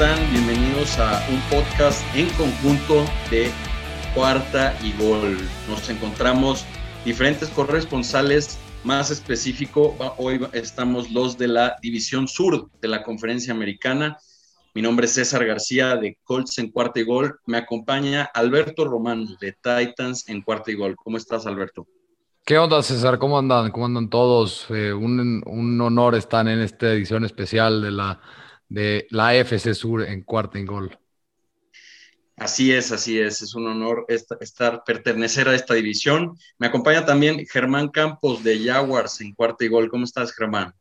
están? Bienvenidos a un podcast en conjunto de Cuarta y Gol. Nos encontramos diferentes corresponsales, más específico, hoy estamos los de la División Sur de la Conferencia Americana. Mi nombre es César García de Colts en Cuarta y Gol. Me acompaña Alberto Romano de Titans en Cuarta y Gol. ¿Cómo estás, Alberto? ¿Qué onda, César? ¿Cómo andan? ¿Cómo andan todos? Eh, un, un, honor estar en esta edición especial de la, de la FC Sur en Cuarta y Gol. Así es, así es. Es un honor estar, pertenecer a esta división. Me acompaña también Germán Campos de Jaguars en Cuarta y Gol. ¿Cómo estás, Germán?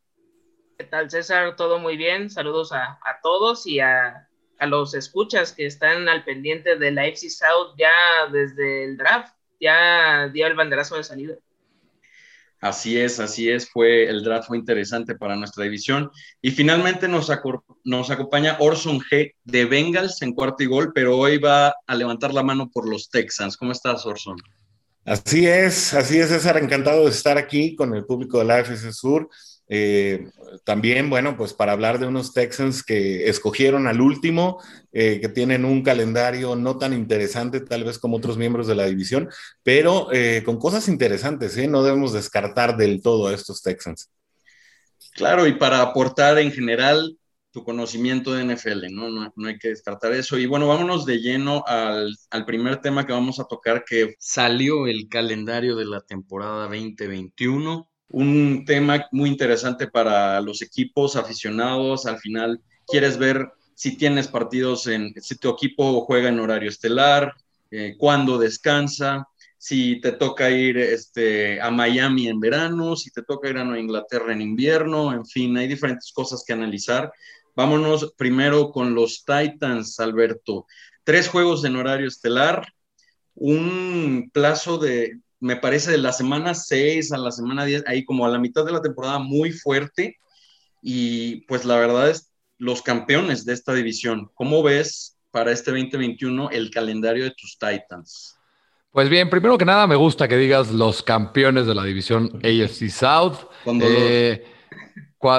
¿Qué tal, César? Todo muy bien. Saludos a, a todos y a, a los escuchas que están al pendiente de la FC South ya desde el draft. Ya dio el banderazo de salida. Así es, así es, fue el draft fue interesante para nuestra división. Y finalmente nos, nos acompaña Orson G de Bengals en cuarto y gol, pero hoy va a levantar la mano por los Texans. ¿Cómo estás, Orson? Así es, así es, César, encantado de estar aquí con el público de la FC Sur. Eh, también, bueno, pues para hablar de unos Texans que escogieron al último, eh, que tienen un calendario no tan interesante tal vez como otros miembros de la división, pero eh, con cosas interesantes, no debemos descartar del todo a estos Texans. Claro, y para aportar en general tu conocimiento de NFL, ¿no? No, no hay que descartar eso. Y bueno, vámonos de lleno al, al primer tema que vamos a tocar, que salió el calendario de la temporada 2021 un tema muy interesante para los equipos aficionados. Al final, quieres ver si tienes partidos en, si tu equipo juega en horario estelar, eh, cuándo descansa, si te toca ir este, a Miami en verano, si te toca ir a Inglaterra en invierno, en fin, hay diferentes cosas que analizar. Vámonos primero con los Titans, Alberto. Tres juegos en horario estelar, un plazo de, me parece, de la semana 6 a la semana 10, ahí como a la mitad de la temporada muy fuerte. Y pues la verdad es los campeones de esta división. ¿Cómo ves para este 2021 el calendario de tus Titans? Pues bien, primero que nada me gusta que digas los campeones de la división AFC South. Eh,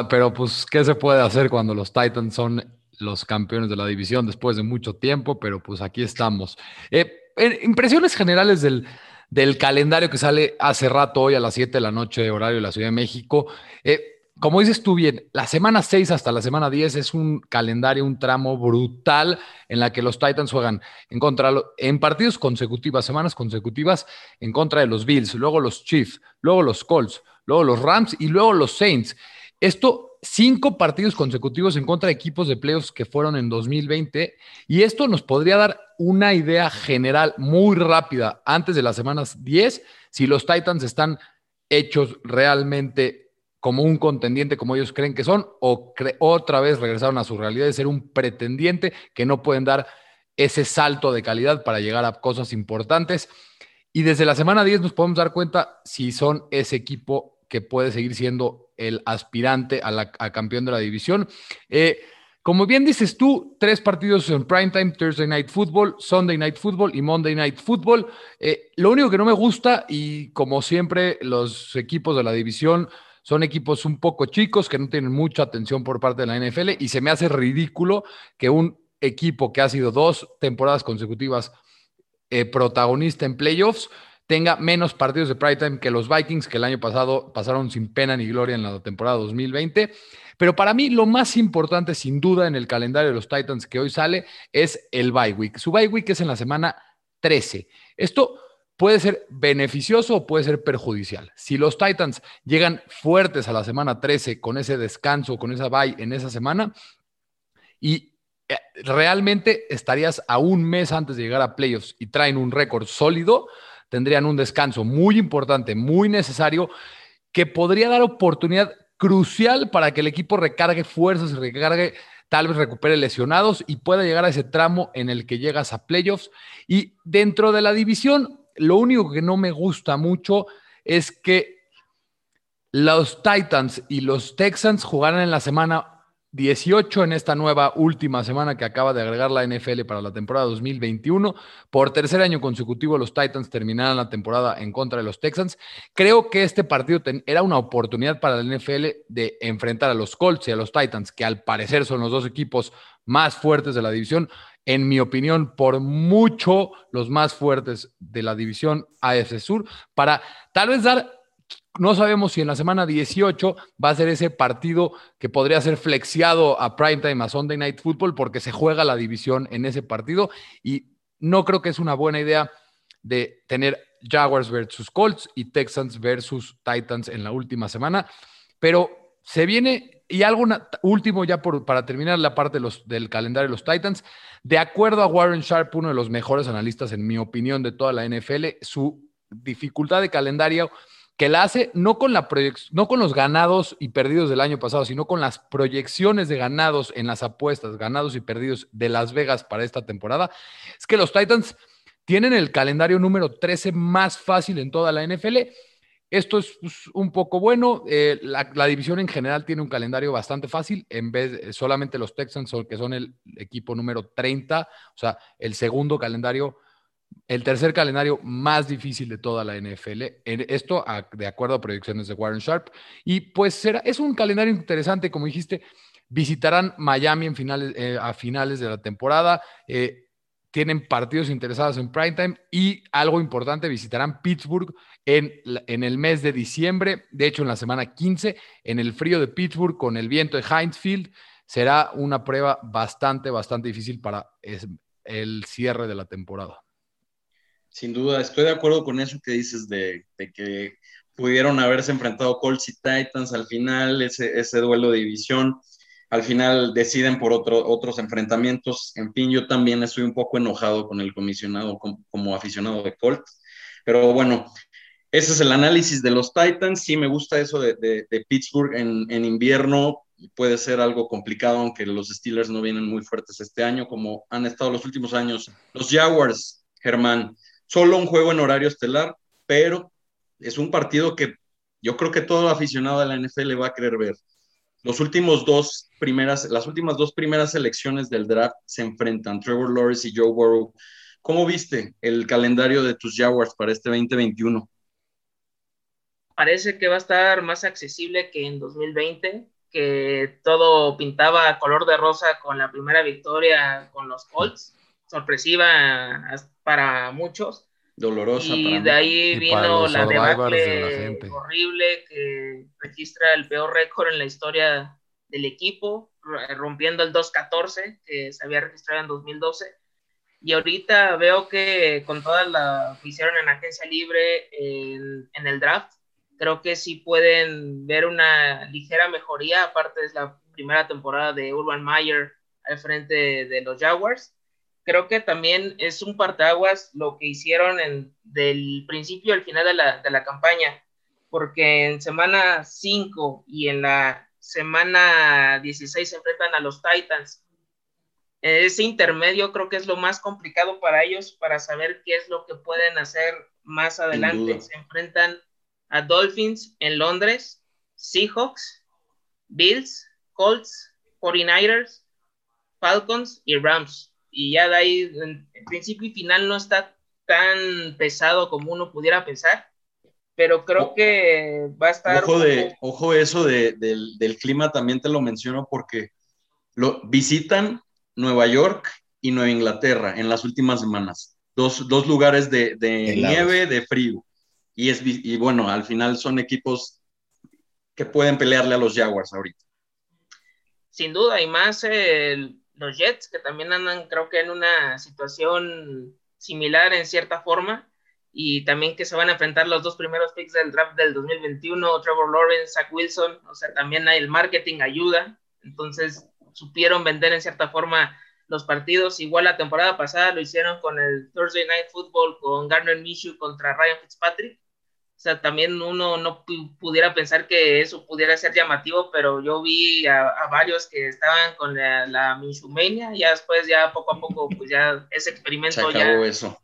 pero pues, ¿qué se puede hacer cuando los Titans son los campeones de la división después de mucho tiempo? Pero pues aquí estamos. Eh, impresiones generales del, del calendario que sale hace rato, hoy a las 7 de la noche, horario de la Ciudad de México. Eh, como dices tú bien, la semana 6 hasta la semana 10 es un calendario, un tramo brutal en la que los Titans juegan en contra, en partidos consecutivas, semanas consecutivas, en contra de los Bills, luego los Chiefs, luego los Colts, luego los Rams y luego los Saints. Esto cinco partidos consecutivos en contra de equipos de playoffs que fueron en 2020 y esto nos podría dar una idea general muy rápida antes de las semanas 10 si los Titans están hechos realmente como un contendiente como ellos creen que son o otra vez regresaron a su realidad de ser un pretendiente que no pueden dar ese salto de calidad para llegar a cosas importantes. Y desde la semana 10 nos podemos dar cuenta si son ese equipo que puede seguir siendo el aspirante a, la, campeón de la división. Eh, como bien dices tú, tres partidos en primetime, Thursday Night Football, Sunday Night Football y Monday Night Football. Eh, lo único que no me gusta, y como siempre, los equipos de la división son equipos un poco chicos que no tienen mucha atención por parte de la NFL y se me hace ridículo que un equipo que ha sido dos temporadas consecutivas eh, protagonista en playoffs tenga menos partidos de prime time que los Vikings, que el año pasado pasaron sin pena ni gloria en la temporada 2020. Pero para mí lo más importante, sin duda, en el calendario de los Titans que hoy sale es el bye week. Su bye week es en la semana 13. Esto puede ser beneficioso o puede ser perjudicial. Si los Titans llegan fuertes a la semana 13 con ese descanso, con esa bye en esa semana, y eh, realmente estarías a un mes antes de llegar a playoffs y traen un récord sólido, tendrían un descanso muy importante, muy necesario, que podría dar oportunidad crucial para que el equipo recargue fuerzas recargue, tal vez recupere lesionados y pueda llegar a ese tramo en el que llegas a playoffs. Y dentro de la división, lo único que no me gusta mucho es que los Titans y los Texans jugaran en la semana 18 en esta nueva última semana que acaba de agregar la NFL para la temporada 2021. Por tercer año consecutivo, los Titans terminaron la temporada en contra de los Texans. Creo que este partido era una oportunidad para la NFL de enfrentar a los Colts y a los Titans, que al parecer son los dos equipos más fuertes de la división. En mi opinión, por mucho los más fuertes de la división AFC Sur, para tal vez dar no sabemos si en la semana 18 va a ser ese partido que podría ser flexiado a primetime, a Sunday Night Football, porque se juega la división en ese partido. Y no creo que es una buena idea de tener Jaguars versus Colts y Texans versus Titans en la última semana. Pero se viene, y algo último ya para terminar la parte del calendario de los Titans. De acuerdo a Warren Sharp, uno de los mejores analistas, en mi opinión, de toda la NFL, su dificultad de calendario que la hace no con, la no con los ganados y perdidos del año pasado, sino con las proyecciones de ganados en las apuestas, ganados y perdidos de Las Vegas para esta temporada, es que los Titans tienen el calendario número 13 más fácil en toda la NFL. Esto es pues, un poco bueno. Eh, la, la, división en general tiene un calendario bastante fácil, en vez de solamente los Texans, que son el equipo número 30, o sea, el segundo calendario el tercer calendario más difícil de toda la NFL. Esto de acuerdo a proyecciones de Warren Sharp. Y pues será, es un calendario interesante, como dijiste. Visitarán Miami en finales, eh, a finales de la temporada. Eh, tienen partidos interesados en primetime y algo importante, visitarán Pittsburgh en, en, el mes de diciembre, de hecho en la semana 15, en el frío de Pittsburgh con el viento de Heinz Field. Será una prueba bastante, bastante difícil para el cierre de la temporada. Sin duda, estoy de acuerdo con eso que dices de, que pudieron haberse enfrentado Colts y Titans al final, ese, ese duelo de división. Al final deciden por otro, otros enfrentamientos. En fin, yo también estoy un poco enojado con el comisionado como, aficionado de Colts. Pero bueno, ese es el análisis de los Titans. Sí, me gusta eso de, de, Pittsburgh en, en, invierno. Puede ser algo complicado, aunque los Steelers no vienen muy fuertes este año, como han estado los últimos años. Los Jaguars, Germán, solo un juego en horario estelar, pero es un partido que yo creo que todo aficionado de la NFL va a querer ver. Las últimas dos primeras selecciones del draft se enfrentan, Trevor Lawrence y Joe Burrow. ¿Cómo viste el calendario de tus Jaguars para este 2021? Parece que va a estar más accesible que en 2020, que todo pintaba color de rosa con la primera victoria con los Colts sorpresiva para muchos. Dolorosa. Y de ahí vino la debacle horrible que registra el peor récord en la historia del equipo, rompiendo el 2-14 que se había registrado en 2012. Y ahorita veo que con toda la que hicieron en agencia libre en, en el draft, creo que sí pueden ver una ligera mejoría. Aparte es la primera temporada de Urban Meyer al frente de los Jaguars creo que también es un partaguas lo que hicieron en, del principio al final de la, de la campaña, porque en semana 5 y en la semana 16 se enfrentan a los Titans. Ese intermedio creo que es lo más complicado para ellos para saber qué es lo que pueden hacer más adelante. Se enfrentan a Dolphins en Londres, Seahawks, Bills, Colts, 49ers, Falcons y Rams y ya de ahí, en, principio y final no está tan pesado como uno pudiera pensar, pero creo que va a estar... Ojo, de, ojo eso de, del, clima también te lo menciono porque lo, visitan Nueva York y Nueva Inglaterra en las últimas semanas, dos, dos lugares de, de nieve, de frío, y, es, y bueno, al final son equipos que pueden pelearle a los Jaguars ahorita. Sin duda, y más el, los Jets, que también andan, creo que en una situación similar en cierta forma, y también que se van a enfrentar los dos primeros picks del draft del 2021, Trevor Lawrence, Zach Wilson, o sea, también el marketing ayuda, entonces supieron vender en cierta forma los partidos, igual la temporada pasada lo hicieron con el Thursday Night Football con Garner Minshew contra Ryan Fitzpatrick, o sea, también uno no pudiera pensar que eso pudiera ser llamativo, pero yo vi a, varios que estaban con la, la y ya después ya poco a poco, pues ya ese experimento ya, eso.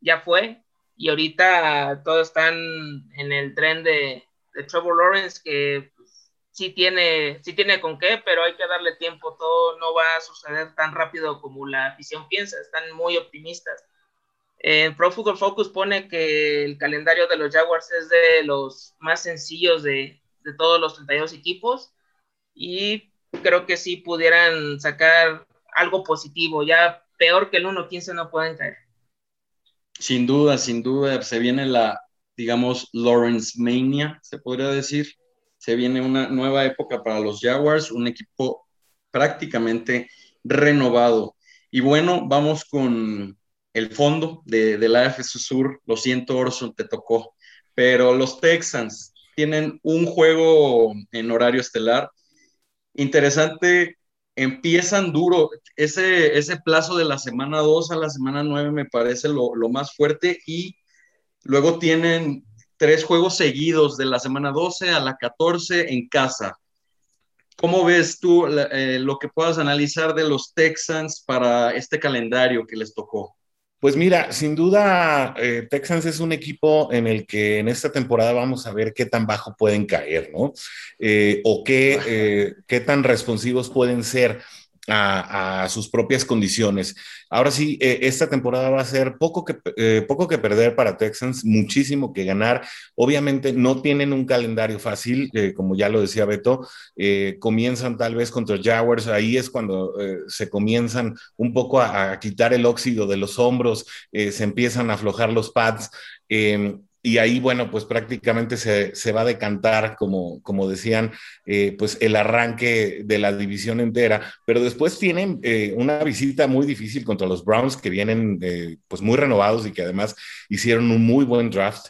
ya fue. Y ahorita todos están en el tren de, Trevor Lawrence, que pues, sí tiene, sí tiene con qué, pero hay que darle tiempo, todo no va a suceder tan rápido como la afición piensa, están muy optimistas. En Pro Football Focus pone que el calendario de los Jaguars es de los más sencillos de, de todos los 32 equipos y creo que sí pudieran sacar algo positivo, ya peor que el 1-15 no pueden caer. Sin duda, sin duda, se viene la, digamos, Lawrence Mania, se podría decir. Se viene una nueva época para los Jaguars, un equipo prácticamente renovado. Y bueno, vamos con el fondo de, la AFC Sur. Lo siento, Orson, te tocó. Pero los Texans tienen un juego en horario estelar. Interesante, empiezan duro. Ese, ese plazo de la semana 2 a la semana 9 me parece lo, lo más fuerte y luego tienen tres juegos seguidos de la semana 12 a la 14 en casa. ¿Cómo ves tú eh, lo que puedas analizar de los Texans para este calendario que les tocó? Pues mira, sin duda, eh, Texans es un equipo en el que en esta temporada vamos a ver qué tan bajo pueden caer, ¿no? Eh, o qué, qué tan responsivos pueden ser a, sus propias condiciones. Ahora sí, eh, esta temporada va a ser poco que, eh, poco que perder para Texans, muchísimo que ganar. Obviamente no tienen un calendario fácil, eh, como ya lo decía Beto, comienzan tal vez contra Jaguars, ahí es cuando se comienzan un poco a, a, quitar el óxido de los hombros, se empiezan a aflojar los pads. Y ahí, bueno, pues prácticamente se, se va a decantar, como, como decían, eh, pues el arranque de la división entera, pero después tienen eh, una visita muy difícil contra los Browns, que vienen eh, pues muy renovados y que además hicieron un muy buen draft.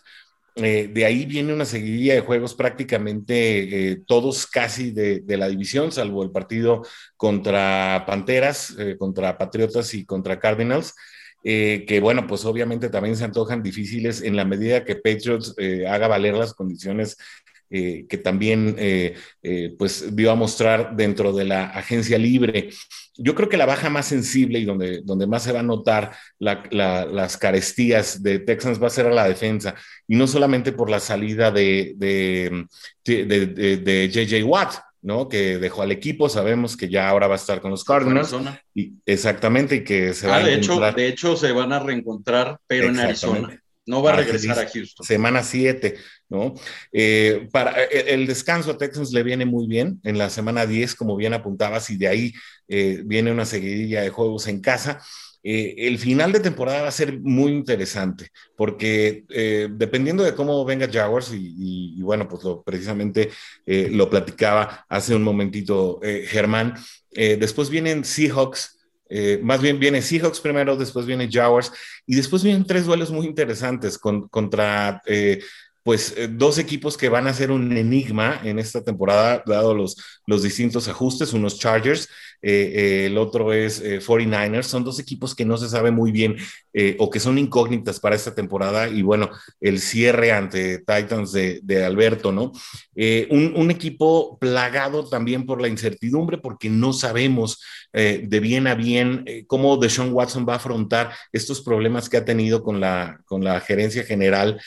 de ahí viene una seguidilla de juegos prácticamente todos casi de, de, la división, salvo el partido contra Panteras, contra Patriotas y contra Cardinals. Eh, que bueno, pues obviamente también se antojan difíciles en la medida que Patriots eh, haga valer las condiciones eh, que también pues vio a mostrar dentro de la agencia libre. Yo creo que la baja más sensible y donde, donde más se va a notar las carestías de Texans va a ser a la defensa, y no solamente por la salida de, de, de, de JJ Watt, ¿no? Que dejó al equipo, sabemos que ya ahora va a estar con los Cardinals. Y, exactamente, y que se va ah, a de hecho, de hecho, se van a reencontrar, pero en Arizona. No va a regresar a Houston. Semana 7, ¿no? Eh, para eh, el descanso a Texans le viene muy bien en la semana 10, como bien apuntabas, y de ahí eh, viene una seguidilla de juegos en casa. Eh, el final de temporada va a ser muy interesante, porque eh, dependiendo de cómo venga Jaguars, y, bueno, pues lo, precisamente eh, lo platicaba hace un momentito Germán, después vienen Seahawks. más bien viene Seahawks primero, después viene Jaguars y después vienen tres duelos muy interesantes contra pues dos equipos que van a ser un enigma en esta temporada, dado los, los distintos ajustes, unos Chargers eh, eh, el otro es 49ers. Eh, son dos equipos que no se sabe muy bien o que son incógnitas para esta temporada. Y bueno, el cierre ante Titans de, Alberto, ¿no? Un, equipo plagado también por la incertidumbre porque no sabemos de bien a bien cómo Deshaun Watson va a afrontar estos problemas que ha tenido con la, con la gerencia general.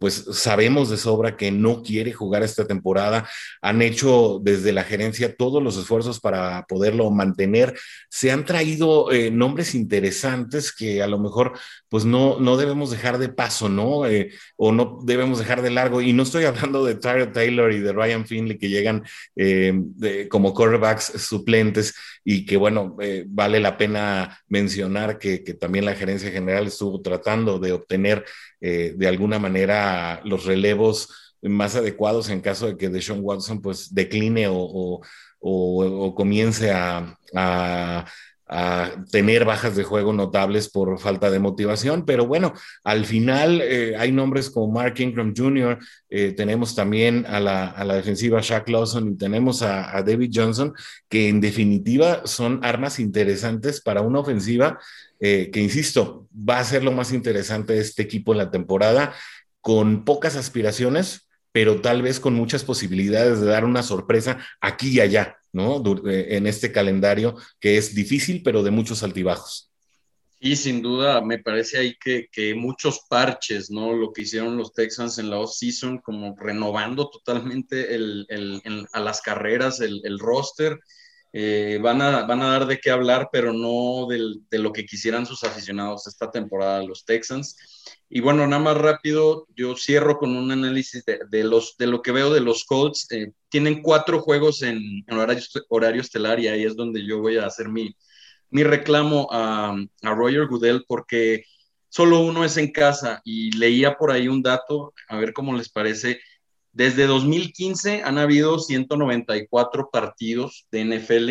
pues sabemos de sobra que no quiere jugar esta temporada. Han hecho desde la gerencia todos los esfuerzos para poder mantener. Se han traído eh, nombres interesantes que a lo mejor pues no, no debemos dejar de paso, ¿no? Eh, o no debemos dejar de largo. Y no estoy hablando de Tyler Taylor y de Ryan Finley que llegan eh, como quarterbacks suplentes y que bueno, vale la pena mencionar que, que, también la gerencia general estuvo tratando de obtener de alguna manera los relevos más adecuados en caso de que Deshaun Watson pues decline o, o, comience a, tener bajas de juego notables por falta de motivación, pero bueno, al final eh, hay nombres como Mark Ingram Jr., eh, tenemos también a la, defensiva Shaq Lawson y tenemos a, David Johnson, que en definitiva son armas interesantes para una ofensiva eh, que, insisto, va a ser lo más interesante de este equipo en la temporada, con pocas aspiraciones, pero tal vez con muchas posibilidades de dar una sorpresa aquí y allá, ¿no? Eh, en este calendario que es difícil, pero de muchos altibajos. Sí, sin duda, me parece ahí que, muchos parches, ¿no? Lo que hicieron los Texans en la off-season, como renovando totalmente el, a las carreras el, roster. Eh, van, a, van a dar de qué hablar, pero no de lo que quisieran sus aficionados esta temporada, los Texans. Y bueno, nada más rápido, yo cierro con un análisis de, los, de lo que veo de los Colts. Eh, tienen cuatro juegos en, en horario, horario estelar y ahí es donde yo voy a hacer mi, mi reclamo a, a Roger Goodell porque solo uno es en casa y leía por ahí un dato, a ver cómo les parece. Desde 2015 han habido 194 partidos de NFL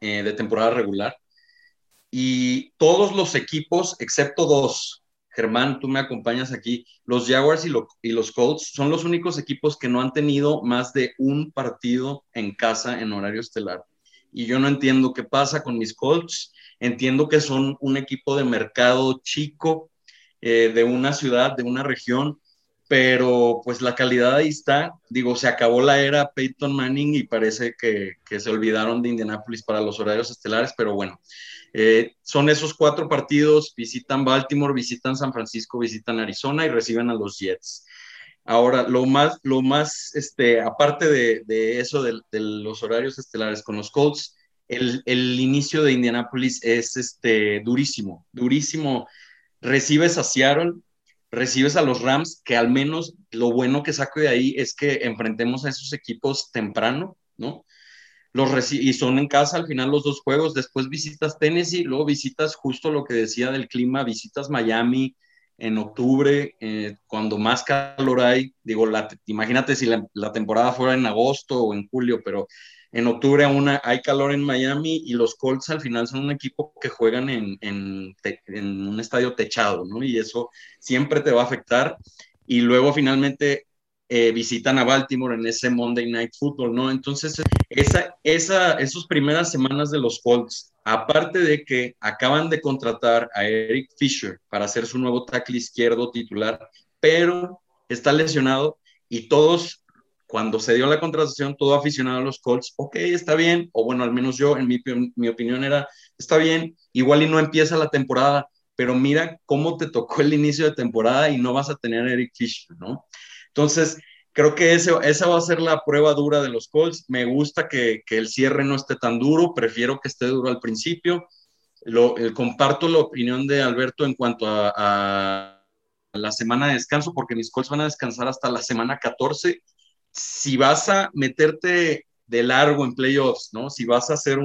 eh, de temporada regular y todos los equipos, excepto dos, Germán, tú me acompañas aquí, los Jaguars y, los Colts son los únicos equipos que no han tenido más de un partido en casa en horario estelar y yo no entiendo qué pasa con mis Colts. Entiendo que son un equipo de mercado chico, eh, de una ciudad, de una región, pero pues la calidad ahí está. Digo, se acabó la era Peyton Manning y parece que, se olvidaron de Indianapolis para los horarios estelares, pero bueno, eh, son esos cuatro partidos, visitan Baltimore, visitan San Francisco, visitan Arizona y reciben a los Jets. Ahora, lo más, lo más, este, aparte de, eso de, los horarios estelares con los Colts, el, inicio de Indianapolis es este, durísimo, durísimo. Recibes a Seattle, recibes a los Rams, que al menos lo bueno que saco de ahí es que enfrentemos a esos equipos temprano, ¿no? Los y son en casa al final los dos juegos, después visitas Tennessee, luego visitas justo lo que decía del clima, visitas Miami, en octubre, eh, cuando más calor hay, digo, imagínate si la, temporada fuera en agosto o en julio, pero en octubre aún hay calor en Miami y los Colts al final son un equipo que juegan en, un estadio techado, ¿no? Y eso siempre te va a afectar. Y luego finalmente eh, visitan a Baltimore en ese Monday Night Football, ¿no? Entonces, esa, esa, esas primeras semanas de los Colts Aparte de que acaban de contratar a Eric Fisher para hacer su nuevo tackle izquierdo titular, pero está lesionado y todos, cuando se dio la contratación, todo aficionado a los Colts, ok, está bien, o bueno, al menos yo, en mi, mi opinión era, está bien, igual y no empieza la temporada, pero mira cómo te tocó el inicio de temporada y no vas a tener a Eric Fisher, ¿no? Entonces, creo que ese, esa va a ser la prueba dura de los Colts. Me gusta que, que el cierre no esté tan duro, prefiero que esté duro al principio. Lo, eh, comparto la opinión de Alberto en cuanto a, la semana de descanso, porque mis Colts van a descansar hasta la semana 14. Si vas a meterte de largo en playoffs, ¿no? Si vas a hacer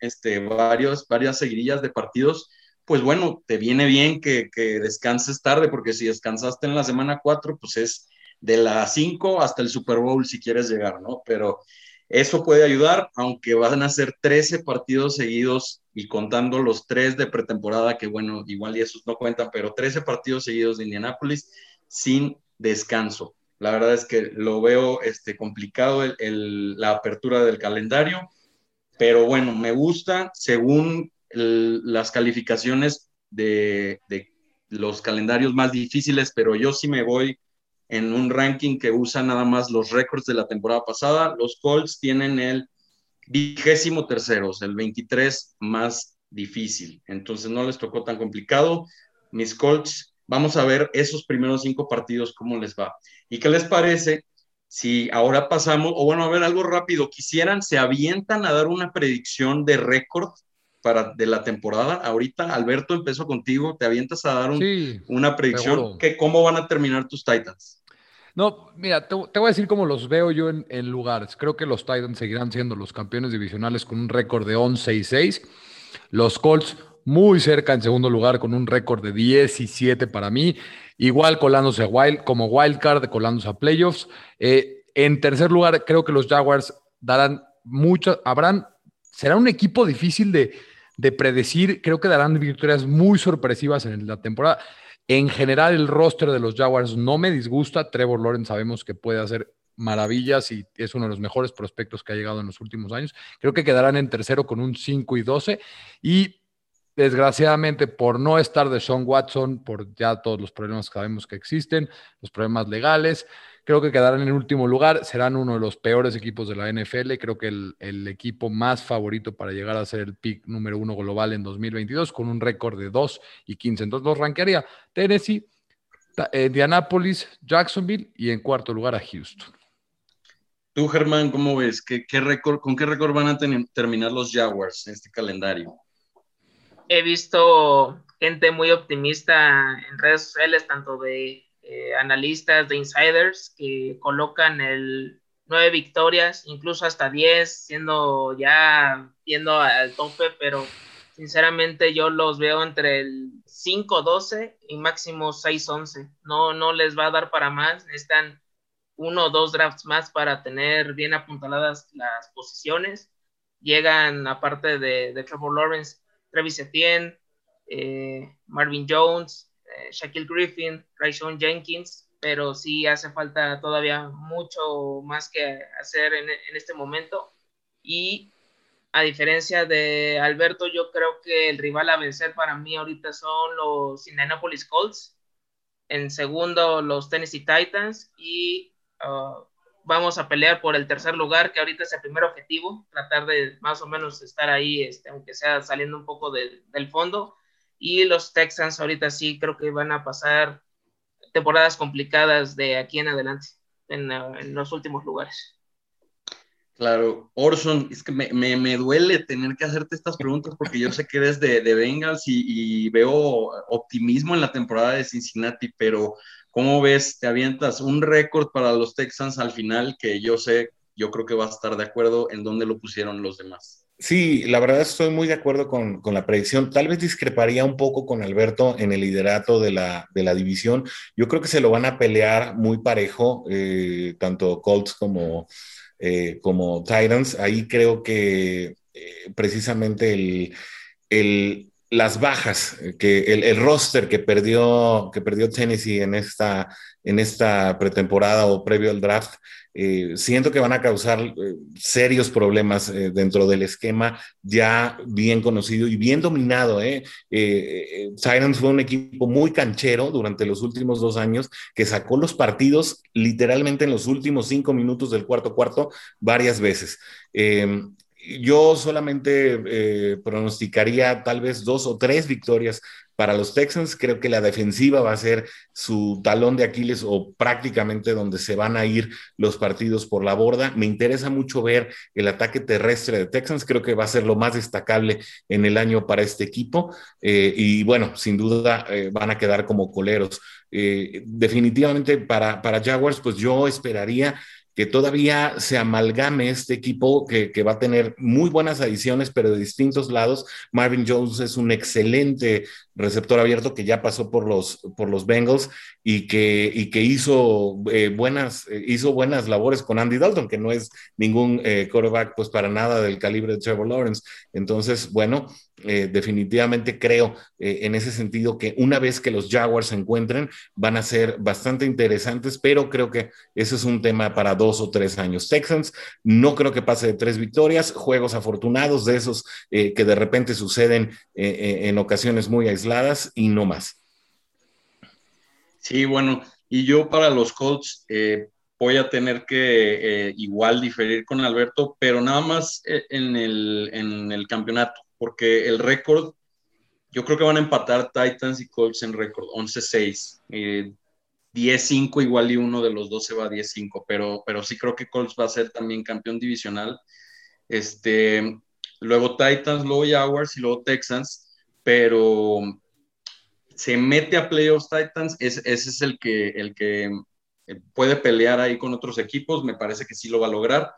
este, varios, varias seguidillas de partidos, pues bueno, te viene bien que, descanses tarde, porque si descansaste en la semana 4, pues es de la 5 hasta el Super Bowl si quieres llegar, ¿no? Pero eso puede ayudar, aunque van a ser 13 partidos seguidos y contando los tres de pretemporada, que bueno, igual y esos no cuentan, pero 13 partidos seguidos de Indianápolis sin descanso. La verdad es que lo veo este, complicado la apertura del calendario, pero bueno, me gusta según las calificaciones de, de los calendarios más difíciles, pero yo sí me voy en un ranking que usa nada más los récords de la temporada pasada. Los Colts tienen el vigésimo tercero, el 23 más difícil. Entonces no les tocó tan complicado. Mis Colts, vamos a ver esos primeros cinco partidos cómo les va. ¿Y qué les parece si ahora pasamos, o bueno, a ver algo rápido, quisieran, se avientan a dar una predicción de récord para de la temporada. Ahorita, Alberto, empezó contigo, te avientas a dar una predicción. Que, ¿Cómo van a terminar tus Titans? No, mira, te, voy a decir cómo los veo yo en, lugares. Creo que los Titans seguirán siendo los campeones divisionales con un récord de 11 y 6. Los Colts muy cerca en segundo lugar con un récord de 17 para mí. Igual colándose wild, como wildcard, colándose a playoffs. Eh, en tercer lugar, creo que los Jaguars darán mucho, habrán, será un equipo difícil de, de predecir. Creo que darán victorias muy sorpresivas en la temporada. En general, el roster de los Jaguars no me disgusta. Trevor Lawrence sabemos que puede hacer maravillas y es uno de los mejores prospectos que ha llegado en los últimos años. Creo que quedarán en tercero con un 5 y 12. Y desgraciadamente, por no estar de Sean Watson, por ya todos los problemas que sabemos que existen, los problemas legales, creo que quedarán en último lugar, serán uno de los peores equipos de la NFL, creo que el, equipo más favorito para llegar a ser el pick número uno global en 2022, con un récord de 2 y 15. Entonces los rankearía Tennessee, Indianapolis, Jacksonville y en cuarto lugar a Houston. Tú, Germán, ¿cómo ves? ¿Qué, ¿Con qué récord van a terminar los Jaguars en este calendario? He visto gente muy optimista en redes sociales, tanto de eh, analistas, de insiders, que colocan el nueve victorias, incluso hasta 10, siendo ya yendo al tope, pero sinceramente yo los veo entre el 5-12 y máximo 6-11. No, no les va a dar para más, necesitan uno o dos drafts más para tener bien apuntaladas las posiciones. Llegan, aparte de, de Trevor Lawrence, Travis Etienne, eh, Marvin Jones, eh, Shaquille Griffin, Rayshon Jenkins, pero sí hace falta todavía mucho más que hacer en, este momento. Y a diferencia de Alberto, yo creo que el rival a vencer para mí ahorita son los Indianapolis Colts. En segundo, los Tennessee Titans. Y Ah, vamos a pelear por el tercer lugar, que ahorita es el primer objetivo, tratar de más o menos estar ahí, este, aunque sea saliendo un poco del fondo. Y los Texans ahorita sí creo que van a pasar temporadas complicadas de aquí en adelante, en, ah, los últimos lugares. Claro, Orson, es que me, me, duele tener que hacerte estas preguntas porque yo sé que eres de, de Bengals y, y, veo optimismo en la temporada de Cincinnati, pero ¿Cómo ves? ¿Te avientas un récord para los Texans al final que yo sé, yo creo que va a estar de acuerdo en dónde lo pusieron los demás? Sí, la verdad estoy muy de acuerdo con, la predicción. Tal vez discreparía un poco con Alberto en el liderato de la, división. Yo creo que se lo van a pelear muy parejo, eh, tanto Colts como, eh, como Titans. Ahí creo que eh, precisamente el, el, las bajas, eh, que el, roster que perdió, que perdió Tennessee en esta, en esta pretemporada o previo al draft, eh, siento que van a causar eh, serios problemas dentro del esquema ya bien conocido y bien dominado. Eh. Fue un equipo muy canchero durante los últimos dos años que sacó los partidos literalmente en los últimos cinco minutos del cuarto cuarto varias veces. Yo solamente eh, pronosticaría tal vez dos o tres victorias para los Texans. Creo que la defensiva va a ser su talón de Aquiles o prácticamente donde se van a ir los partidos por la borda. Me interesa mucho ver el ataque terrestre de Texans. Creo que va a ser lo más destacable en el año para este equipo. Eh, y bueno, sin duda eh, van a quedar como coleros. definitivamente para, para Jaguars, pues yo esperaría que todavía se amalgame este equipo que, va a tener muy buenas adiciones, pero de distintos lados. Marvin Jones es un excelente receptor abierto que ya pasó por los, por los Bengals y que, y que hizo, eh, buenas, eh, hizo buenas labores con Andy Dalton, que no es ningún eh, quarterback pues para nada del calibre de Trevor Lawrence. Entonces, bueno, definitivamente creo en ese sentido que una vez que los Jaguars se encuentren van a ser bastante interesantes, pero creo que ese es un tema para dos o tres años. Texans, no creo que pase de tres victorias, juegos afortunados de esos que de repente suceden en ocasiones muy aisladas y no más. Sí, bueno, y yo para los Colts eh, voy a tener que eh, igual diferir con Alberto, pero nada más eh, en el, en el campeonato, porque el récord, yo creo que van a empatar Titans y Colts en récord, 11-6. 10-5 igual y uno de los dos se va a 10-5, pero, pero sí creo que Colts va a ser también campeón divisional. Este, luego Titans, luego Jaguars y luego Texans pero se mete a playoffs Titans, ese es el que, el que eh, puede pelear ahí con otros equipos, me parece que sí lo va a lograr,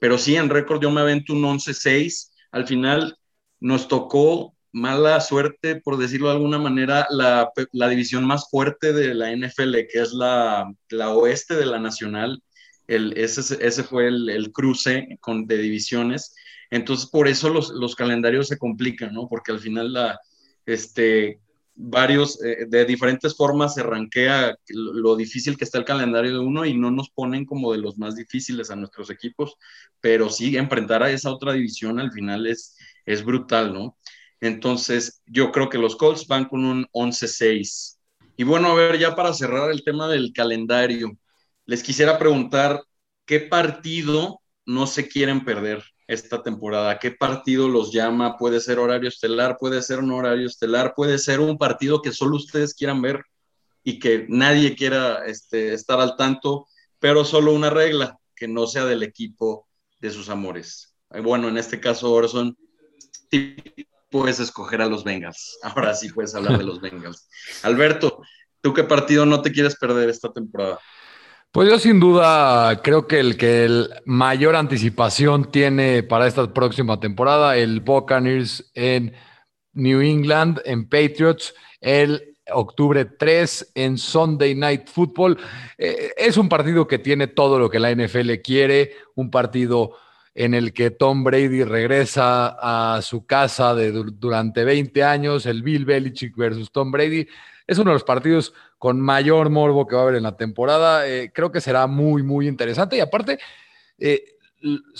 pero sí, en récord yo me avento un 11-6, al final nos tocó mala suerte, por decirlo de alguna manera, la, división más fuerte de la NFL, que es la, la oeste de la nacional, el, ese, ese fue el, el cruce con, de divisiones, entonces, por eso los, los calendarios se complican, ¿no? Porque al final la, este, varios, eh, de diferentes formas se ranquea lo, difícil que está el calendario de uno y no nos ponen como de los más difíciles a nuestros equipos, pero sí, enfrentar a esa otra división al final es, es brutal, ¿no? Entonces, yo creo que los Colts van con un 11-6. Y bueno, a ver, ya para cerrar el tema del calendario, les quisiera preguntar, ¿qué partido no se quieren perder esta temporada? ¿Qué partido los llama? Puede ser horario estelar, puede ser un horario estelar, puede ser un partido que solo ustedes quieran ver y que nadie quiera este, estar al tanto, pero solo una regla, que no sea del equipo de sus amores. Bueno, en este caso, Orson, puedes escoger a los Bengals. Ahora sí puedes hablar de los Bengals. Alberto, ¿tú qué partido no te quieres perder esta temporada? Pues yo sin duda creo que el que el mayor anticipación tiene para esta próxima temporada, el Buccaneers en New England, en Patriots, el octubre 3 en Sunday Night Football. Eh, es un partido que tiene todo lo que la NFL quiere, un partido en el que Tom Brady regresa a su casa de, durante 20 años, el Bill Belichick versus Tom Brady. Es uno de los partidos con mayor morbo que va a haber en la temporada. Eh, creo que será muy, muy interesante. Y aparte, eh,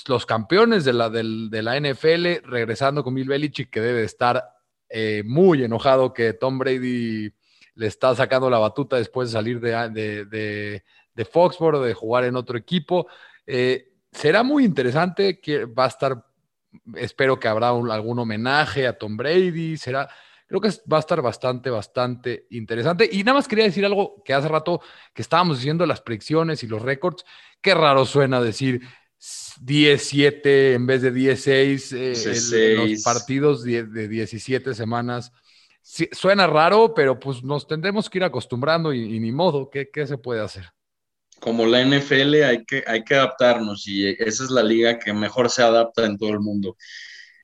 los campeones de la, de la NFL regresando con Bill Belichick, que debe estar eh, muy enojado que Tom Brady le está sacando la batuta después de salir de, de, de, Foxborough, de jugar en otro equipo. será muy interesante, que va a estar, espero que habrá algún homenaje a Tom Brady, será, Creo que va a estar bastante, bastante interesante. Y nada más quería decir algo que hace rato que estábamos diciendo las predicciones y los récords. Qué raro suena decir 17 en vez de 16 eh, los partidos de, 17 semanas. suena raro, pero pues nos tendremos que ir acostumbrando y, ni modo, ¿qué, ¿qué, se puede hacer? Como la NFL hay que, hay que adaptarnos y esa es la liga que mejor se adapta en todo el mundo.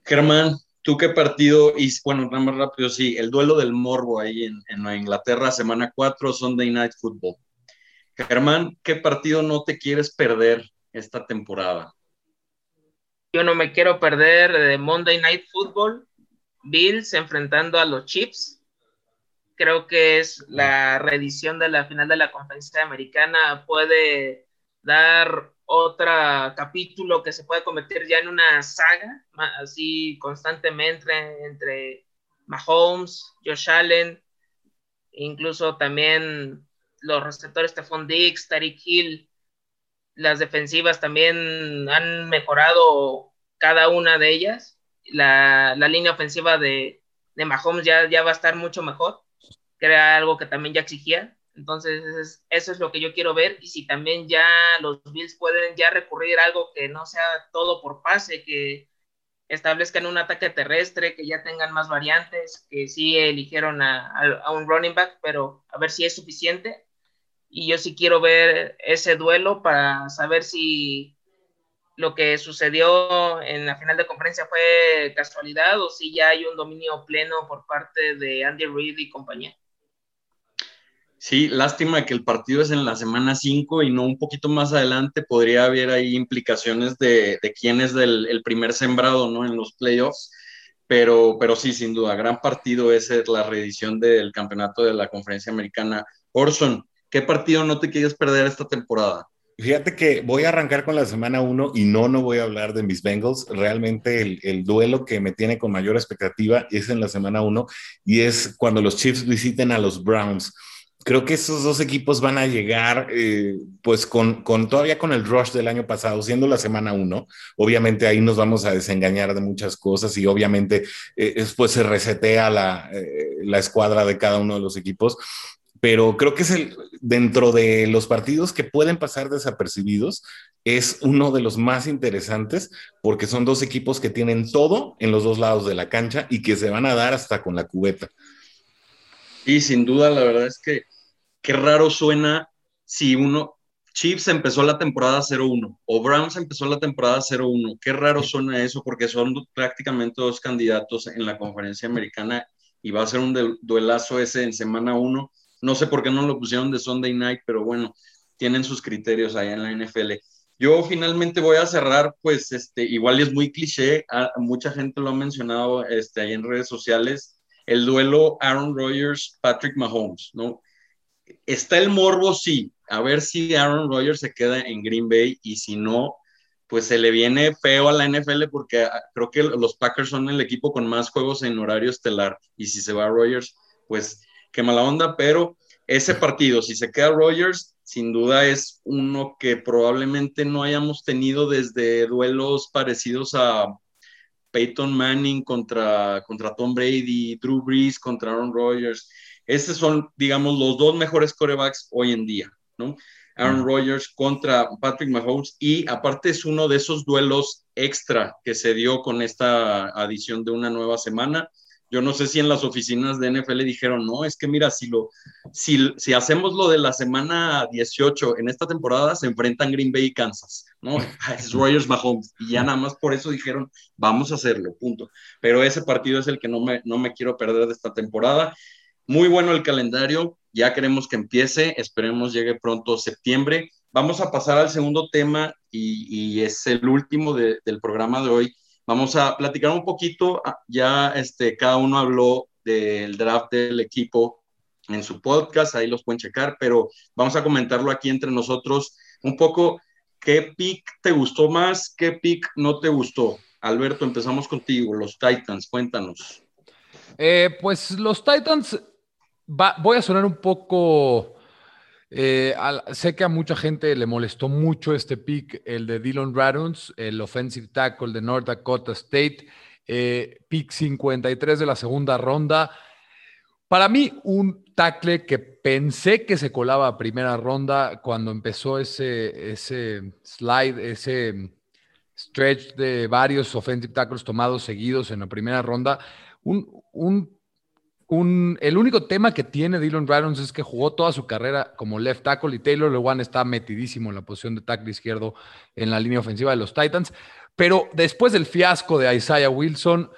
Germán, ¿Tú qué partido? Y bueno, nada más rápido, sí, el duelo del morbo ahí en, en Inglaterra, semana 4, Sunday Night Football. Germán, ¿qué partido no te quieres perder esta temporada? Yo no me quiero perder de Monday Night Football, Bills enfrentando a los Chips. Creo que es la reedición de la final de la conferencia americana. Puede dar otro capítulo que se puede convertir ya en una saga, así constantemente entre Mahomes, Josh Allen, incluso también los receptores Stephon Diggs, Tariq Hill, las defensivas también han mejorado cada una de ellas. La, línea ofensiva de, de Mahomes ya, ya va a estar mucho mejor, que era algo que también ya exigía. Entonces, eso es lo que yo quiero ver. Y si también ya los Bills pueden ya recurrir a algo que no sea todo por pase, que establezcan un ataque terrestre, que ya tengan más variantes, que sí eligieron a, a, un running back, pero a ver si es suficiente. Y yo sí quiero ver ese duelo para saber si lo que sucedió en la final de conferencia fue casualidad o si ya hay un dominio pleno por parte de Andy Reid y compañía. Sí, lástima que el partido es en la semana 5 y no un poquito más adelante podría haber ahí implicaciones de, quién es el primer sembrado ¿no? en los playoffs, pero, pero sí, sin duda, gran partido es la reedición del campeonato de la conferencia americana. Orson, ¿qué partido no te quieres perder esta temporada? Fíjate que voy a arrancar con la semana 1 y no, no voy a hablar de mis Bengals. Realmente el, el, duelo que me tiene con mayor expectativa es en la semana 1 y es cuando los Chiefs visiten a los Browns creo que esos dos equipos van a llegar eh, pues con, todavía con el rush del año pasado, siendo la semana uno. Obviamente ahí nos vamos a desengañar de muchas cosas y obviamente eh, después se resetea la, eh, la escuadra de cada uno de los equipos. Pero creo que es el, dentro de los partidos que pueden pasar desapercibidos, es uno de los más interesantes porque son dos equipos que tienen todo en los dos lados de la cancha y que se van a dar hasta con la cubeta. Y sin duda, la verdad es que qué raro suena si uno, Chiefs empezó la temporada 0-1 o Browns empezó la temporada 0-1. Qué raro suena eso porque son prácticamente dos candidatos en la conferencia americana y va a ser un duelazo ese en semana 1. No sé por qué no lo pusieron de Sunday Night, pero bueno, tienen sus criterios ahí en la NFL. Yo finalmente voy a cerrar, pues, este, igual es muy cliché, mucha gente lo ha mencionado este, ahí en redes sociales, el duelo Aaron Rodgers-Patrick Mahomes, ¿no? Está el morbo, sí, a ver si Aaron Rodgers se queda en Green Bay y si no, pues se le viene feo a la NFL porque ah, creo que los Packers son el equipo con más juegos en horario estelar. Y si se va a Rogers, pues qué mala onda, pero ese partido, si se queda Rogers, sin duda es uno que probablemente no hayamos tenido desde duelos parecidos a Peyton Manning contra, contra Tom Brady, Drew Brees contra Aaron Rodgers. Esos son, digamos, los dos mejores corebacks hoy en día, ¿no? Aaron Rodgers contra Patrick Mahomes y aparte es uno de esos duelos extra que se dio con esta adición de una nueva semana. Yo no sé si en las oficinas de NFL dijeron, no, es que mira, si, lo, si, si hacemos lo de la semana 18 en esta temporada, se enfrentan Green Bay y Kansas, ¿no? Es Rodgers Mahomes. Y ya nada más por eso dijeron, vamos a hacerlo, punto. Pero ese partido es el que no me, no me quiero perder de esta temporada. Muy bueno el calendario, ya queremos que empiece, esperemos llegue pronto septiembre. Vamos a pasar al segundo tema y, es el último del programa de hoy. Vamos a platicar un poquito, ah, ya este, cada uno habló del draft del equipo en su podcast, ahí los pueden checar, pero vamos a comentarlo aquí entre nosotros un poco. ¿Qué pick te gustó más? ¿Qué pick no te gustó? Alberto, empezamos contigo, los Titans, cuéntanos. Eh, pues los Titans voy a sonar un poco. Eh, sé que a mucha gente le molestó mucho este pick, el de Dylan Raduns, el offensive tackle de North Dakota State, eh, pick 53 de la segunda ronda. Para mí, un tackle que pensé que se colaba a primera ronda cuando empezó ese, ese slide, ese stretch de varios offensive tackles tomados seguidos en la primera ronda. Un, un el único tema que tiene Dylan Radons es que jugó toda su carrera como left tackle y Taylor Lewan está metidísimo en la posición de tackle izquierdo en la línea ofensiva de los Titans. Pero después del fiasco de Isaiah Wilson,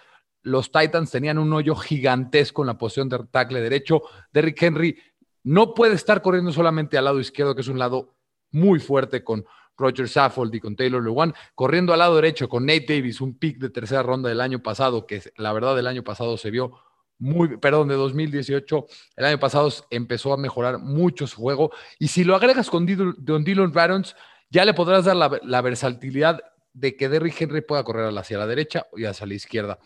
los Titans tenían un hoyo gigantesco en la posición de tackle derecho. Derrick Henry no puede estar corriendo solamente al lado izquierdo, que es un lado muy fuerte con Roger Saffold y con Taylor Lewan, corriendo al lado derecho con Nate Davis, un pick de tercera ronda del año pasado, que la verdad del año pasado se vio muy, perdón, de 2018, el año pasado empezó a mejorar mucho su juego. Y si lo agregas con Don Dylan Barons, ya le podrás dar la, versatilidad de que Derrick Henry pueda correr hacia la derecha y hacia la izquierda.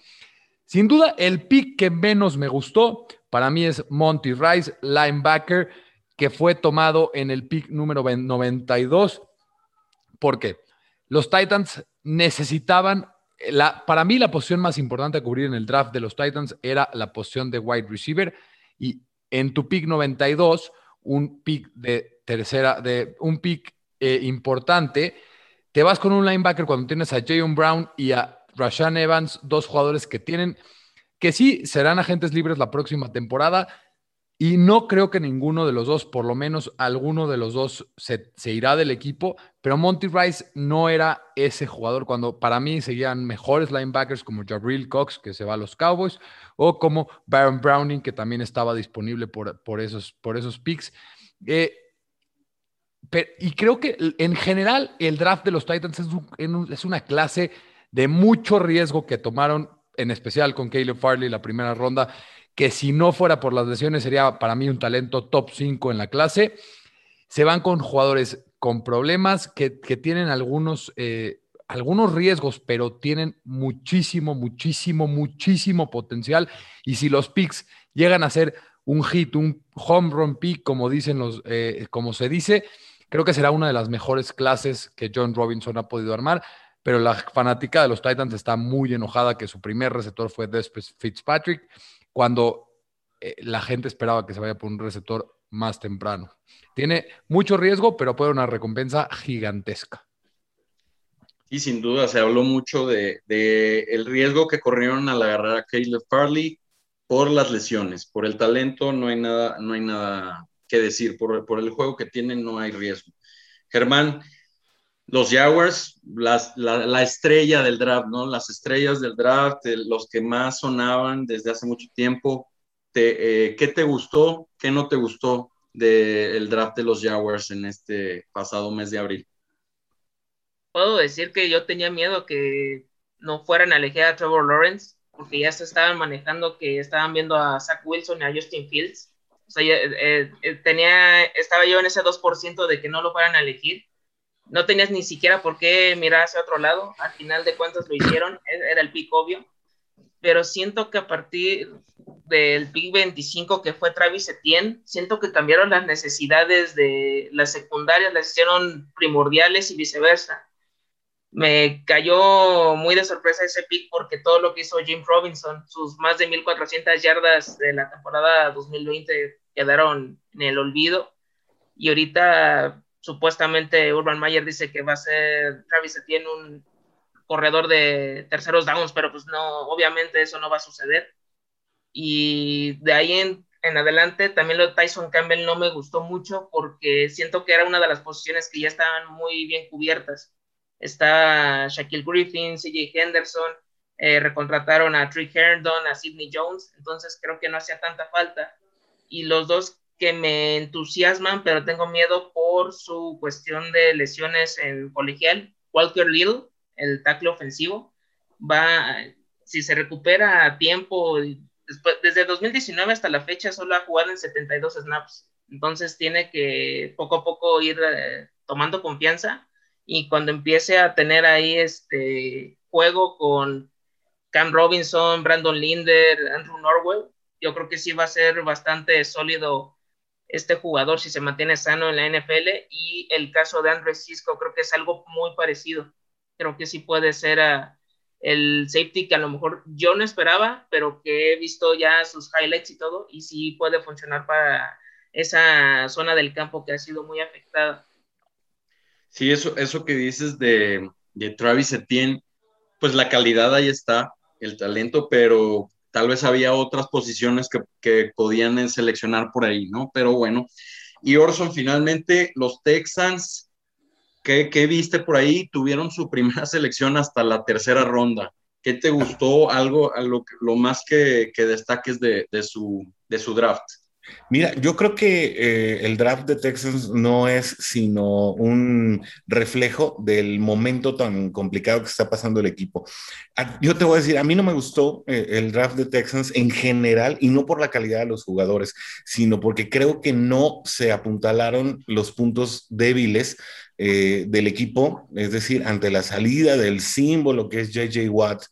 Sin duda, el pick que menos me gustó para mí es Monty Rice, linebacker, que fue tomado en el pick número 92. porque Los Titans necesitaban para mí la posición más importante a cubrir en el draft de los Titans era la posición de wide receiver. Y en tu pick 92, un pick de tercera, de un pick eh, importante, te vas con un linebacker cuando tienes a Jayon Brown y a Rashan Evans, dos jugadores que tienen, que sí serán agentes libres la próxima temporada, y no creo que ninguno de los dos, por lo menos alguno de los dos, se, irá del equipo. Pero Monty Rice no era ese jugador cuando para mí seguían mejores linebackers como Jabril Cox, que se va a los Cowboys, o como Baron Browning, que también estaba disponible por, por, esos, por esos picks. Eh, y creo que en general el draft de los Titans es, es una clase de mucho riesgo que tomaron, en especial con Caleb Farley la primera ronda que si no fuera por las lesiones sería para mí un talento top 5 en la clase. Se van con jugadores con problemas que, tienen algunos, eh, algunos riesgos, pero tienen muchísimo, muchísimo, muchísimo potencial. Y si los picks llegan a ser un hit, un home run pick, como dicen los, eh, como se dice, creo que será una de las mejores clases que John Robinson ha podido armar. Pero la fanática de los Titans está muy enojada que su primer receptor fue Despes Fitzpatrick cuando eh, la gente esperaba que se vaya por un receptor más temprano. Tiene mucho riesgo, pero puede una recompensa gigantesca. Y sin duda se habló mucho de, el riesgo que corrieron al agarrar a Caleb Farley por las lesiones, por el talento no hay nada, no hay nada que decir, por, por el juego que tienen no hay riesgo. Germán, los Jaguars, la, estrella del draft, ¿no? Las estrellas del draft, los que más sonaban desde hace mucho tiempo. Eh, ¿Qué te gustó? ¿Qué no te gustó del draft de los Jaguars en este pasado mes de abril? Puedo decir que yo tenía miedo que no fueran a elegir a Trevor Lawrence, porque ya se estaban manejando que estaban viendo a Zach Wilson y a Justin Fields. O sea, eh, eh, tenía, estaba yo en ese 2% de que no lo fueran a elegir no tenías ni siquiera por qué mirar hacia otro lado, al final de cuentas lo hicieron, e-, era el pick obvio, pero siento que a partir del pick 25 que fue Travis Etienne, siento que cambiaron las necesidades de las secundarias, las hicieron primordiales y viceversa. Me cayó muy de sorpresa ese pick porque todo lo que hizo Jim Robinson, sus más de 1400 yardas de la temporada 2020 quedaron en el olvido y ahorita supuestamente Urban Mayer dice que va a ser Travis Etienne un corredor de terceros downs, pero pues no, obviamente eso no va a suceder. Y de ahí en, en adelante también lo de Tyson Campbell no me gustó mucho porque siento que era una de las posiciones que ya estaban muy bien cubiertas. Está Shaquille Griffin, CJ Henderson, eh, recontrataron a Trick Herndon, a Sidney Jones, entonces creo que no hacía tanta falta. Y los dos que me entusiasman, pero tengo miedo por su cuestión de lesiones en colegial. Walker Little, el tackle ofensivo, va, si se recupera a tiempo, después, desde 2019 hasta la fecha solo ha jugado en 72 snaps. Entonces tiene que poco a poco ir eh, tomando confianza y cuando empiece a tener ahí este juego con Cam Robinson, Brandon Linder, Andrew Norwell, yo creo que sí va a ser bastante sólido este jugador si se mantiene sano en la NFL y el caso de Andrew Cisco creo que es algo muy parecido. Creo que sí puede ser ah, el safety que a lo mejor yo no esperaba, pero que he visto ya sus highlights y todo y sí puede funcionar para esa zona del campo que ha sido muy afectada. Sí, eso, eso que dices de, de Travis Etienne, pues la calidad ahí está, el talento, pero tal vez había otras posiciones que, que podían seleccionar por ahí, ¿no? Pero bueno, y Orson, finalmente los Texans, ¿qué, ¿qué, viste por ahí? Tuvieron su primera selección hasta la tercera ronda. ¿Qué te gustó? Algo, lo, lo más que, que destaques de, de, su, de su draft. Mira, yo creo que eh, el draft de Texans no es sino un reflejo del momento tan complicado que está pasando el equipo. Ah, yo te voy a decir, a mí no me gustó eh, el draft de Texans en general y no por la calidad de los jugadores, sino porque creo que no se apuntalaron los puntos débiles eh, del equipo, es decir, ante la salida del símbolo que es JJ Watt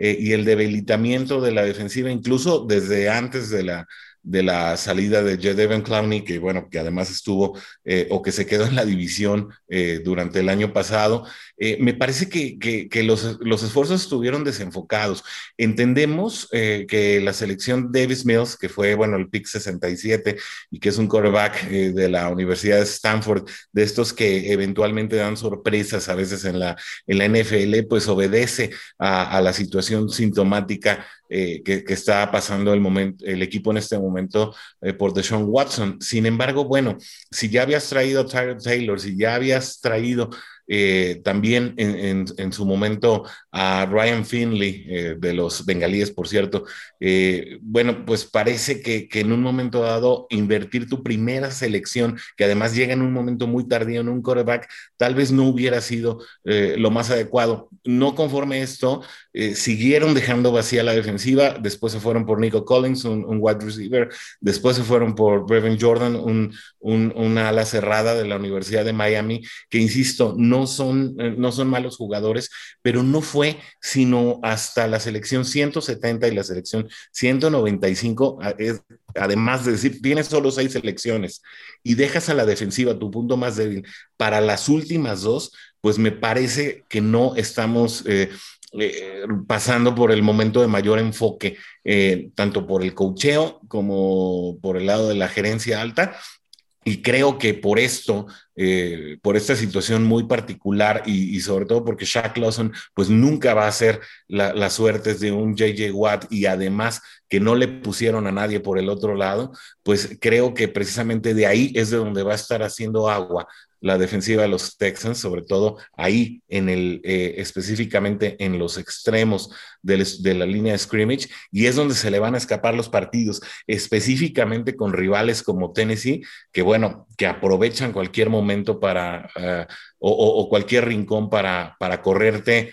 y el debilitamiento de la defensiva, incluso desde antes de la de la salida de Devin Clowney, que bueno, que además estuvo eh, o que se quedó en la división eh, durante el año pasado, eh, me parece que, que, los, los, esfuerzos estuvieron desenfocados. Entendemos que la selección Davis Mills, que fue, bueno, el pick 67 y que es un quarterback de la Universidad de Stanford, de estos que eventualmente dan sorpresas a veces en la, en la NFL, pues obedece a la situación sintomática eh, que, está pasando el, momento, el equipo en este momento eh, por Deshaun Watson. Sin embargo, bueno, si ya habías traído a Tyler Taylor, si ya habías traído eh, también en, en, su momento a Ryan Finley, eh, de los bengalíes, por cierto. Bueno, pues parece que, que, en un momento dado invertir tu primera selección, que además llega en un momento muy tardío en un quarterback, tal vez no hubiera sido lo más adecuado. No conforme esto, siguieron dejando vacía la defensiva, después se fueron por Nico Collins, un, wide receiver, después se fueron por Brevin Jordan, un, un, una ala cerrada de la Universidad de Miami, que insisto, no son, eh, no son malos jugadores, pero no fue sino hasta la selección 170 y la selección 195, además de decir, tienes solo seis selecciones y dejas a la defensiva tu punto más débil para las últimas dos, pues me parece que no estamos... Eh, eh, pasando por el momento de mayor enfoque, tanto por el cocheo como por el lado de la gerencia alta, y creo que por esto, eh, por esta situación muy particular y, sobre todo porque Shaq Lawson pues nunca va a ser las suertes de un JJ Watt y además que no le pusieron a nadie por el otro lado, pues creo que precisamente de ahí es de donde va a estar haciendo agua la defensiva de los Texans, sobre todo ahí en el, eh, específicamente en los extremos de, la línea de scrimmage, y es donde se le van a escapar los partidos, específicamente con rivales como Tennessee, que bueno, que aprovechan cualquier momento para, eh, o, cualquier rincón para, para correrte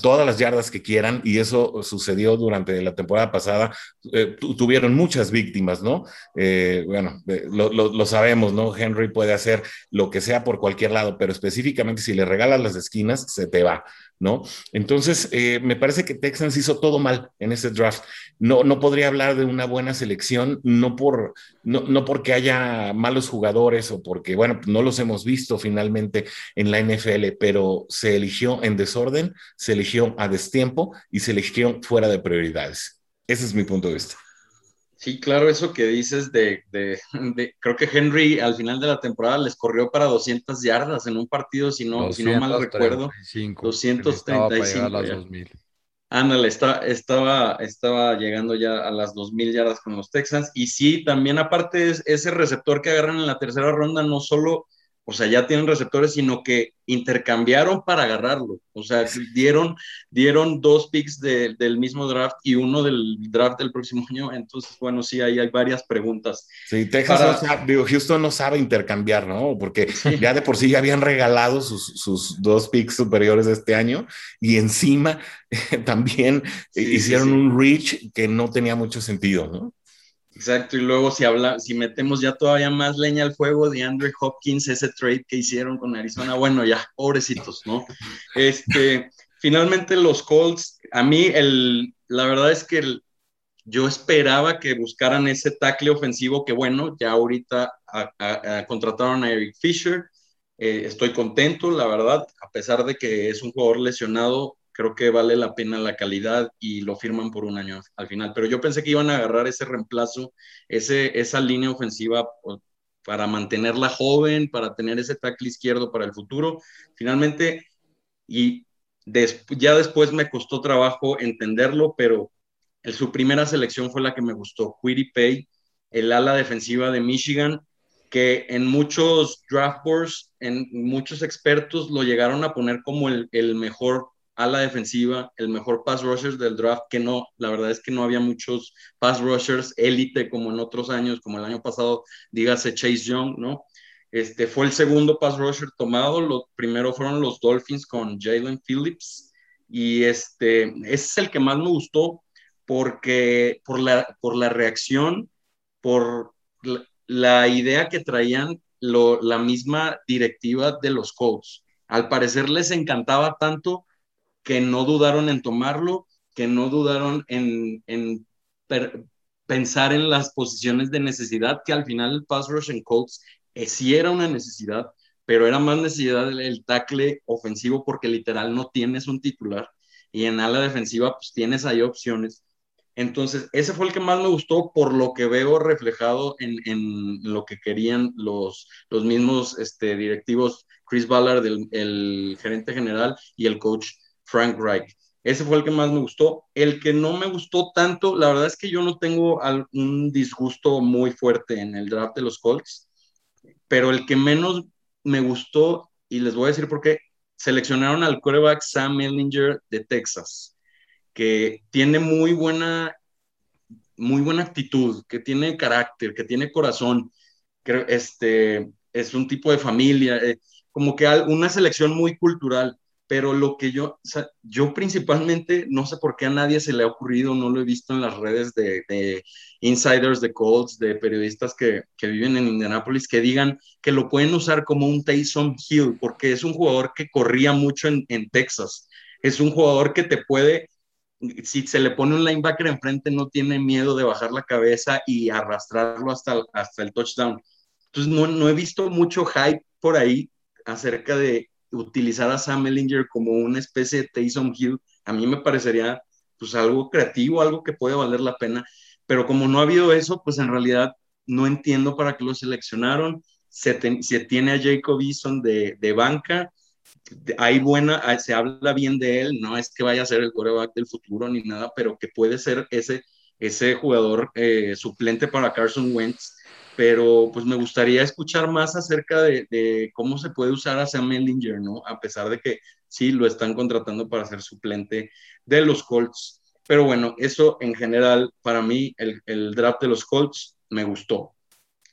todas las yardas que quieran y eso sucedió durante la temporada pasada. Eh, tuvieron muchas víctimas, ¿no? Eh, bueno, lo, lo, sabemos, ¿no? Henry puede hacer lo que sea por cualquier lado, pero específicamente si le regalas las esquinas, se te va. ¿No? Entonces, eh, me parece que Texans hizo todo mal en ese draft. No, no podría hablar de una buena selección, no, por, no, no porque haya malos jugadores o porque, bueno, no los hemos visto finalmente en la NFL, pero se eligió en desorden, se eligió a destiempo y se eligió fuera de prioridades. Ese es mi punto de vista. Sí, claro, eso que dices de, creo que Henry al final de la temporada les corrió para 200 yardas en un partido, si no, si no mal recuerdo. 235. Ándale, está, estaba, estaba llegando ya a las 2.000 yardas con los Texans. Y sí, también aparte ese receptor que agarran en la tercera ronda, no solo o sea, ya tienen receptores, sino que intercambiaron para agarrarlo. O sea, dieron, dieron dos picks del mismo draft y uno del draft del próximo año. Entonces, bueno, sí, ahí hay varias preguntas. Sí, Texas, digo, Houston no sabe intercambiar, ¿no? Porque ya de por sí ya habían regalado sus, sus dos picks superiores de este año y encima también hicieron un reach que no tenía mucho sentido, ¿no? Exacto, y luego si habla, si metemos ya todavía más leña al fuego de Andrew Hopkins, ese trade que hicieron con Arizona, bueno, ya, pobrecitos, ¿no? Este, finalmente los Colts, a mí el, la verdad es que yo esperaba que buscaran ese tackle ofensivo que bueno, ya ahorita contrataron a Eric Fisher, eh, estoy contento, la verdad, a pesar de que es un jugador lesionado, creo que vale la pena la calidad y lo firman por un año al final. Pero yo pensé que iban a agarrar ese reemplazo, ese, esa línea ofensiva para mantenerla joven, para tener ese tackle izquierdo para el futuro. Finalmente, y ya después me costó trabajo entenderlo, pero el, su primera selección fue la que me gustó, Quiddy Pay, el ala defensiva de Michigan, que en muchos draft boards, en muchos expertos lo llegaron a poner como el, el mejor a la defensiva, el mejor pass rusher del draft, que no, la verdad es que no había muchos pass rushers élite como en otros años, como el año pasado, dígase Chase Young, ¿no? Este fue el segundo pass rusher tomado, lo primero fueron los Dolphins con Jalen Phillips, y este, ese es el que más me gustó porque por la, por la reacción, por la, idea que traían la misma directiva de los Colts. Al parecer les encantaba tanto que no dudaron en tomarlo, que no dudaron en, pensar en las posiciones de necesidad, que al final el pass rush en Colts eh, sí era una necesidad, pero era más necesidad el, tackle ofensivo porque literal no tienes un titular y en ala defensiva pues tienes ahí opciones. Entonces, ese fue el que más me gustó por lo que veo reflejado en, lo que querían los, los mismos este, directivos, Chris Ballard, el, el gerente general, y el coach Frank Reich. Ese fue el que más me gustó. El que no me gustó tanto, la verdad es que yo no tengo un disgusto muy fuerte en el draft de los Colts, pero el que menos me gustó, y les voy a decir por qué, seleccionaron al quarterback Sam Ellinger de Texas, que tiene muy buena, muy buena actitud, que tiene carácter, que tiene corazón, que este, es un tipo de familia, eh, como que una selección muy cultural pero lo que yo, yo principalmente, no sé por qué a nadie se le ha ocurrido, no lo he visto en las redes de, insiders de Colts, de periodistas que, viven en Indianapolis, que digan que lo pueden usar como un Taysom Hill, porque es un jugador que corría mucho en, Texas, es un jugador que te puede, si se le pone un linebacker enfrente, no tiene miedo de bajar la cabeza y arrastrarlo hasta, hasta el touchdown. Entonces, no, no he visto mucho hype por ahí acerca de utilizar a Sam Ellinger como una especie de Taysom Hill, a mí me parecería pues algo creativo, algo que puede valer la pena, pero como no ha habido eso, pues en realidad no entiendo para qué lo seleccionaron, se, tiene a Jacob Eason de, de banca, hay buena, se habla bien de él, no es que vaya a ser el quarterback del futuro ni nada, pero que puede ser ese, ese jugador eh, suplente para Carson Wentz pero pues me gustaría escuchar más acerca de, cómo se puede usar a Sam Ellinger, ¿no? A pesar de que sí lo están contratando para ser suplente de los Colts. Pero bueno, eso en general, para mí, el, el draft de los Colts me gustó.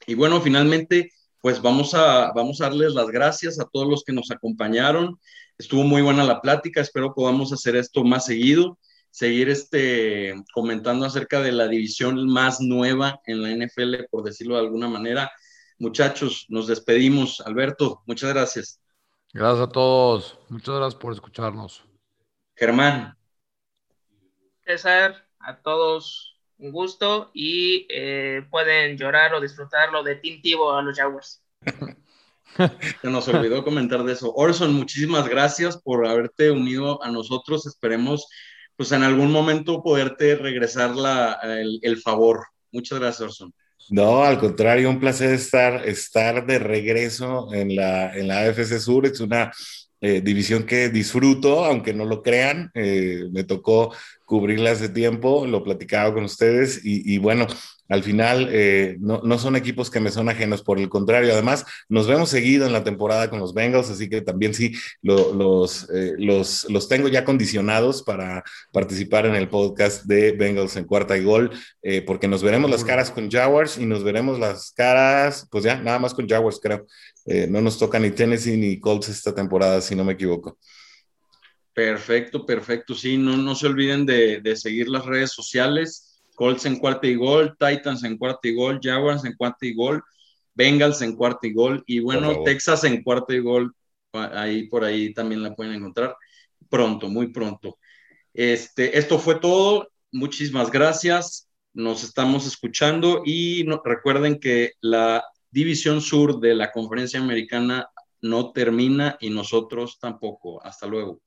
Y bueno, finalmente, pues vamos a, vamos a darles las gracias a todos los que nos acompañaron. Estuvo muy buena la plática, espero podamos hacer esto más seguido, seguir este, comentando acerca de la división más nueva en la NFL, por decirlo de alguna manera. Muchachos, nos despedimos. Alberto, muchas gracias. Gracias a todos. Muchas gracias por escucharnos. Germán. César, a todos un gusto y eh, pueden llorar o disfrutarlo de Tintivo a los Jaguars. Se nos olvidó comentar de eso. Orson, muchísimas gracias por haberte unido a nosotros. Esperemos, pues en algún momento poderte regresar la, el, favor. Muchas gracias, Orson. No, al contrario, un placer estar, estar de regreso en la, en la AFC Sur. Es una eh, división que disfruto, aunque no lo crean. Eh, me tocó cubrirla hace tiempo, lo platicaba con ustedes y, bueno, al final eh, no, no, son equipos que me son ajenos, por el contrario, además nos vemos seguido en la temporada con los Bengals, así que también sí los, los, los, tengo ya condicionados para participar en el podcast de Bengals en cuarta y gol, porque nos veremos las caras con Jaguars y nos veremos las caras, pues ya, nada más con Jaguars creo. Eh, no nos toca ni Tennessee ni Colts esta temporada, si no me equivoco. Perfecto, perfecto. Sí, no, no se olviden de, seguir las redes sociales. Colts en cuarta y gol, Titans en cuarta y gol, Jaguars en cuarta y gol, Bengals en cuarta y gol y bueno, Texas en cuarta y gol. Ahí por ahí también la pueden encontrar pronto, muy pronto. Este, esto fue todo. Muchísimas gracias. Nos estamos escuchando y recuerden que la División Sur de la Conferencia Americana no termina y nosotros tampoco. Hasta luego.